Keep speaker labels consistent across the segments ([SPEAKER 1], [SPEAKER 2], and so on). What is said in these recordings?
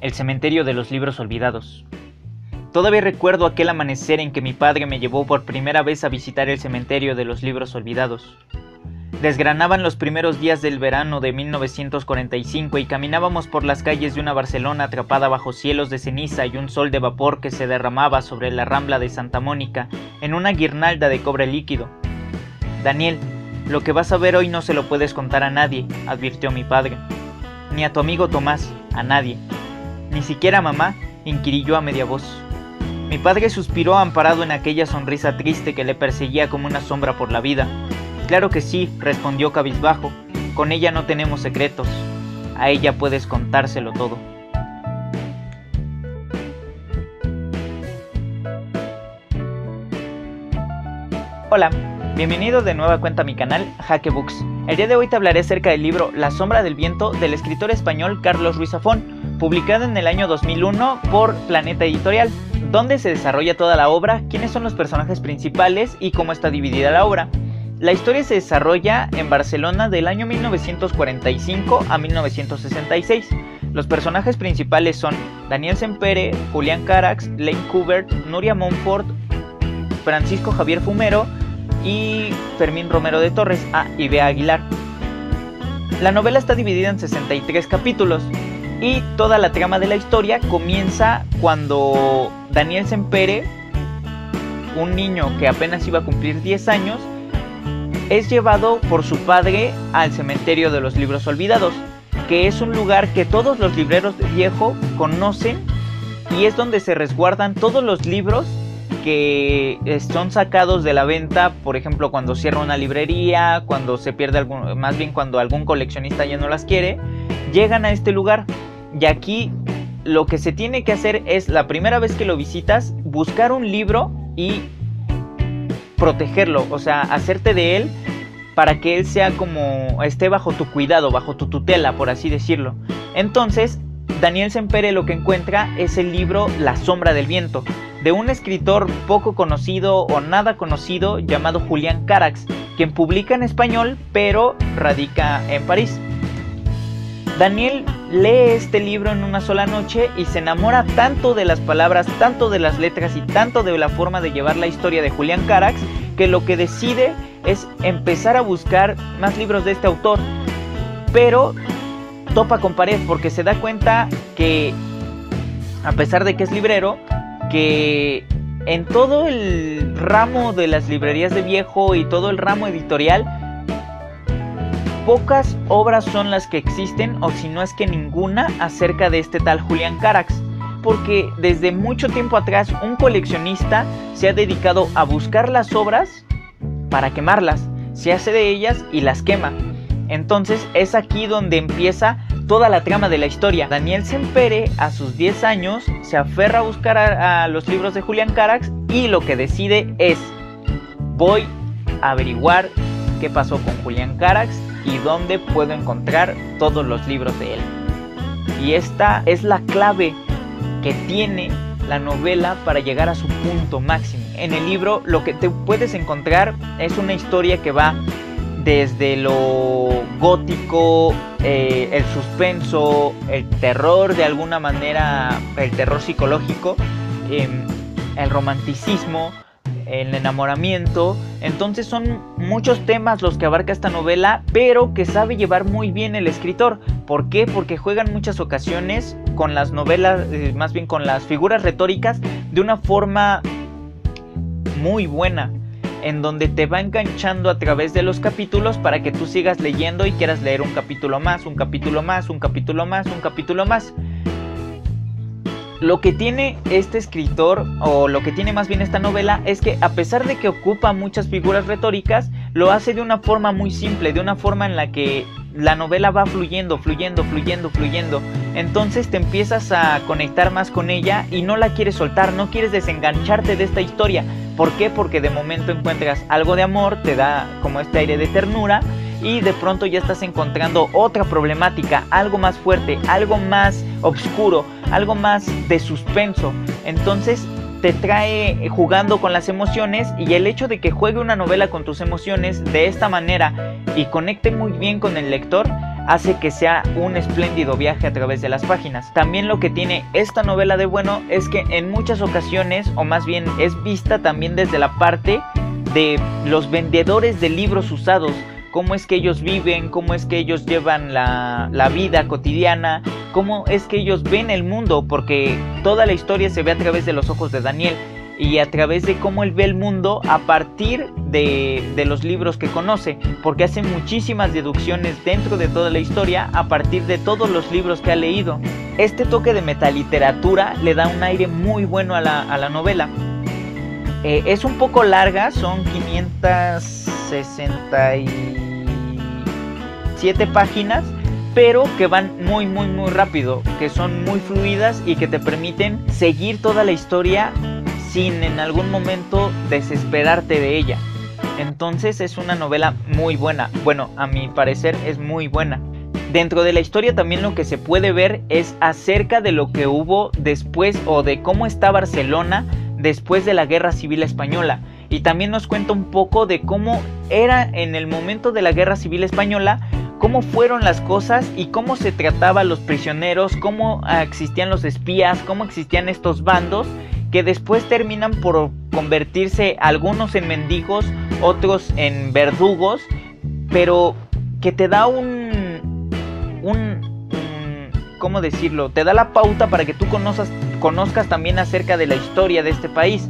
[SPEAKER 1] El cementerio de los libros olvidados. Todavía recuerdo aquel amanecer en que mi padre me llevó por primera vez a visitar el cementerio de los libros olvidados. Desgranaban los primeros días del verano de 1945 y caminábamos por las calles de una Barcelona atrapada bajo cielos de ceniza y un sol de vapor que se derramaba sobre la rambla de Santa Mónica en una guirnalda de cobre líquido. Daniel, lo que vas a ver hoy no se lo puedes contar a nadie, advirtió mi padre. Ni a tu amigo Tomás, a nadie. Ni siquiera mamá, inquirí a media voz. Mi padre suspiró amparado en aquella sonrisa triste que le perseguía como una sombra por la vida. Claro que sí, respondió cabizbajo. Con ella no tenemos secretos. A ella puedes contárselo todo. Hola, bienvenido de nueva cuenta a mi canal Jaque Books. El día de hoy te hablaré acerca del libro La sombra del viento del escritor español Carlos Ruiz Zafón, publicado en el año 2001 por Planeta Editorial, donde se desarrolla toda la obra, quiénes son los personajes principales y cómo está dividida la obra. La historia se desarrolla en Barcelona del año 1945 a 1966. Los personajes principales son Daniel Sempere, Julián Carax, Lane Kubert, Nuria Monfort, Francisco Javier Fumero y Fermín Romero de Torres ah, y Aguilar. La novela está dividida en 63 capítulos y toda la trama de la historia comienza cuando Daniel Sempere, un niño que apenas iba a cumplir 10 años, es llevado por su padre al cementerio de los libros olvidados, que es un lugar que todos los libreros de viejo conocen y es donde se resguardan todos los libros que son sacados de la venta, por ejemplo, cuando cierra una librería, cuando se pierde algún, más bien cuando algún coleccionista ya no las quiere, llegan a este lugar. Y aquí lo que se tiene que hacer es la primera vez que lo visitas, buscar un libro y protegerlo, o sea, hacerte de él para que él sea como esté bajo tu cuidado, bajo tu tutela, por así decirlo. Entonces, Daniel Sempere lo que encuentra es el libro La sombra del viento, de un escritor poco conocido o nada conocido llamado Julián Carax, quien publica en español pero radica en París. Daniel lee este libro en una sola noche y se enamora tanto de las palabras, tanto de las letras y tanto de la forma de llevar la historia de Julián Carax que lo que decide es empezar a buscar más libros de este autor. Pero topa con pared porque se da cuenta que a pesar de que es librero, que en todo el ramo de las librerías de viejo y todo el ramo editorial pocas obras son las que existen, o si no es que ninguna, acerca de este tal Julián Carax. Porque desde mucho tiempo atrás un coleccionista se ha dedicado a buscar las obras para quemarlas. Se hace de ellas y las quema. Entonces es aquí donde empieza toda la trama de la historia. Daniel Sempere a sus 10 años se aferra a buscar a, a, los libros de Julián Carax y lo que decide es voy a averiguar qué pasó con Julián Carax y dónde puedo encontrar todos los libros de él. Y esta es la clave que tiene la novela para llegar a su punto máximo. En el libro lo que te puedes encontrar es una historia que va desde lo gótico, eh, el suspenso, el terror de alguna manera, el terror psicológico, em, el romanticismo, el enamoramiento. Entonces son muchos temas los que abarca esta novela, pero que sabe llevar muy bien el escritor. ¿Por qué? Porque juega en muchas ocasiones con las novelas, eh, más bien con las figuras retóricas, de una forma muy buena en donde te va enganchando a través de los capítulos para que tú sigas leyendo y quieras leer un capítulo más, un capítulo más, un capítulo más, un capítulo más. Lo que tiene este escritor, o lo que tiene más bien esta novela, es que a pesar de que ocupa muchas figuras retóricas, lo hace de una forma muy simple, de una forma en la que la novela va fluyendo, fluyendo, fluyendo, fluyendo. Entonces te empiezas a conectar más con ella y no la quieres soltar, no quieres desengancharte de esta historia. ¿Por qué? Porque de momento encuentras algo de amor, te da como este aire de ternura y de pronto ya estás encontrando otra problemática, algo más fuerte, algo más oscuro, algo más de suspenso. Entonces te trae jugando con las emociones y el hecho de que juegue una novela con tus emociones de esta manera y conecte muy bien con el lector hace que sea un espléndido viaje a través de las páginas. También lo que tiene esta novela de bueno es que en muchas ocasiones, o más bien es vista también desde la parte de los vendedores de libros usados, cómo es que ellos viven, cómo es que ellos llevan la, la, vida cotidiana, cómo es que ellos ven el mundo, porque toda la historia se ve a través de los ojos de Daniel y a través de cómo él ve el mundo a partir de, de, los libros que conoce, porque hace muchísimas deducciones dentro de toda la historia a partir de todos los libros que ha leído. Este toque de metaliteratura le da un aire muy bueno a la, a la novela. Eh, es un poco larga, son 567 páginas, pero que van muy muy muy rápido, que son muy fluidas y que te permiten seguir toda la historia sin en algún momento desesperarte de ella. Entonces es una novela muy buena. Bueno, a mi parecer es muy buena. Dentro de la historia también lo que se puede ver es acerca de lo que hubo después o de cómo está Barcelona después de la Guerra Civil Española. Y también nos cuenta un poco de cómo era en el momento de la Guerra Civil Española, cómo fueron las cosas y cómo se trataba a los prisioneros, cómo existían los espías, cómo existían estos bandos que después terminan por convertirse algunos en mendigos, otros en verdugos, pero que te da un, un, ¿cómo decirlo? Te da la pauta para que tú conozcas también acerca de la historia de este país.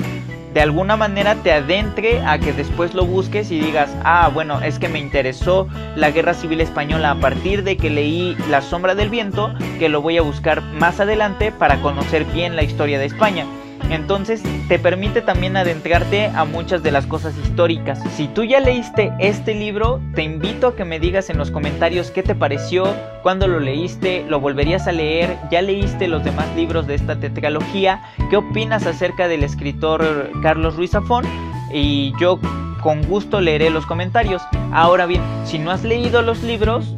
[SPEAKER 1] De alguna manera te adentre a que después lo busques y digas, ah, bueno, es que me interesó la guerra civil española a partir de que leí La sombra del viento, que lo voy a buscar más adelante para conocer bien la historia de España. Entonces te permite también adentrarte a muchas de las cosas históricas. Si tú ya leíste este libro, te invito a que me digas en los comentarios qué te pareció, cuándo lo leíste, lo volverías a leer, ya leíste los demás libros de esta tetralogía, qué opinas acerca del escritor Carlos Ruiz Zafón y yo con gusto leeré los comentarios. Ahora bien, si no has leído los libros,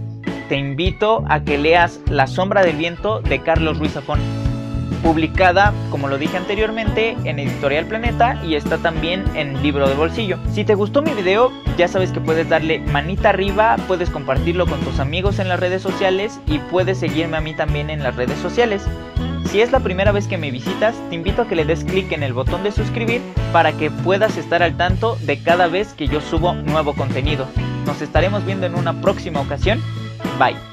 [SPEAKER 1] te invito a que leas La sombra del viento de Carlos Ruiz Zafón publicada, como lo dije anteriormente, en Editorial Planeta y está también en Libro de Bolsillo. Si te gustó mi video, ya sabes que puedes darle manita arriba, puedes compartirlo con tus amigos en las redes sociales y puedes seguirme a mí también en las redes sociales. Si es la primera vez que me visitas, te invito a que le des clic en el botón de suscribir para que puedas estar al tanto de cada vez que yo subo nuevo contenido. Nos estaremos viendo en una próxima ocasión. Bye.